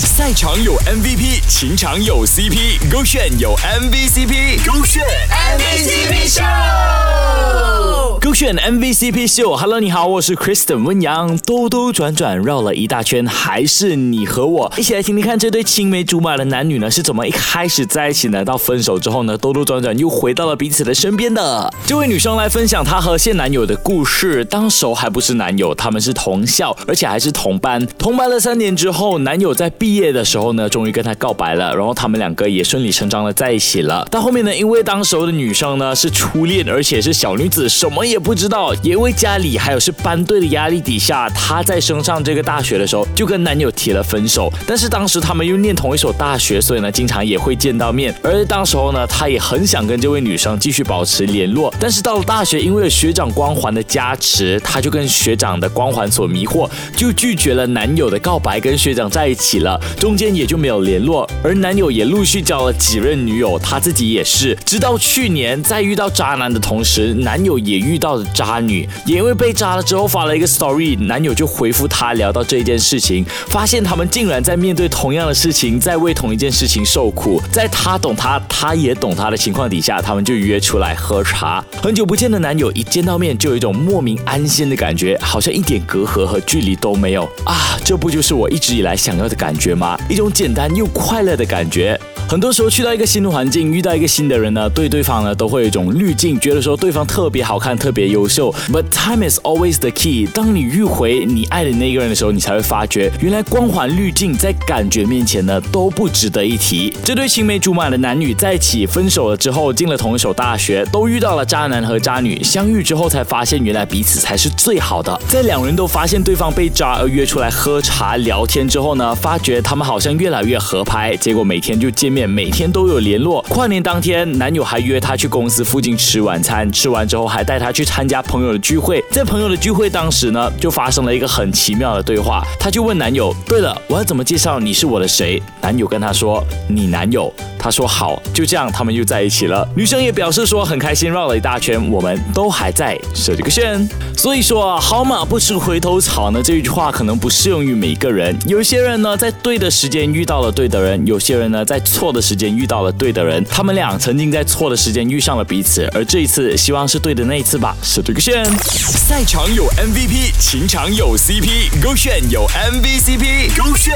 赛场有 MVP，情场有 CP，勾选有 MVCp，勾选 MVCp 秀。Hello，你好，我是 Kristen 温阳。兜兜转转绕了一大圈，还是你和我一起来听听看，这对青梅竹马的男女呢是怎么一开始在一起呢？到分手之后呢，兜兜转转又回到了彼此的身边的。这位女生来分享她和现男友的故事。当时还不是男友，他们是同校，而且还是同班。同班了三年之后，男友在毕业。的时候呢，终于跟她告白了，然后他们两个也顺理成章的在一起了。但后面呢，因为当时候的女生呢是初恋，而且是小女子，什么也不知知道，因为家里还有是班队的压力底下，她在升上这个大学的时候就跟男友提了分手。但是当时他们又念同一所大学，所以呢，经常也会见到面。而当时候呢，她也很想跟这位女生继续保持联络。但是到了大学，因为有学长光环的加持，她就跟学长的光环所迷惑，就拒绝了男友的告白，跟学长在一起了。中间也就没有联络，而男友也陆续交了几任女友，他自己也是。直到去年，在遇到渣男的同时，男友也遇到了渣女，也因为被渣了之后发了一个 story，男友就回复她聊到这一件事情，发现他们竟然在面对同样的事情，在为同一件事情受苦，在他懂他，他也懂他的情况底下，他们就约出来喝茶。很久不见的男友一见到面就有一种莫名安心的感觉，好像一点隔阂和距离都没有啊！这不就是我一直以来想要的感觉吗？一种简单又快乐的感觉。很多时候去到一个新的环境，遇到一个新的人呢，对对方呢都会有一种滤镜，觉得说对方特别好看、特别优秀。But time is always the key。当你遇回你爱的那个人的时候，你才会发觉，原来光环滤镜在感觉面前呢都不值得一提。这对青梅竹马的男女在一起分手了之后，进了同一所大学，都遇到了渣男和渣女。相遇之后才发现，原来彼此才是最好的。在两人都发现对方被渣而约出来喝茶聊天之后呢，发觉他们好像越来越合拍。结果每天就见。面每天都有联络。跨年当天，男友还约她去公司附近吃晚餐，吃完之后还带她去参加朋友的聚会。在朋友的聚会当时呢，就发生了一个很奇妙的对话。她就问男友：“对了，我要怎么介绍你是我的谁？”男友跟她说：“你男友。”他说好，就这样，他们又在一起了。女生也表示说很开心，绕了一大圈，我们都还在设这个线。所以说啊，好马不吃回头草呢，这一句话可能不适用于每个人。有些人呢，在对的时间遇到了对的人；有些人呢，在错的时间遇到了对的人。他们俩曾经在错的时间遇上了彼此，而这一次，希望是对的那一次吧。设这个线。赛场有 MVP，情场有 CP，勾选有 MVCp，勾选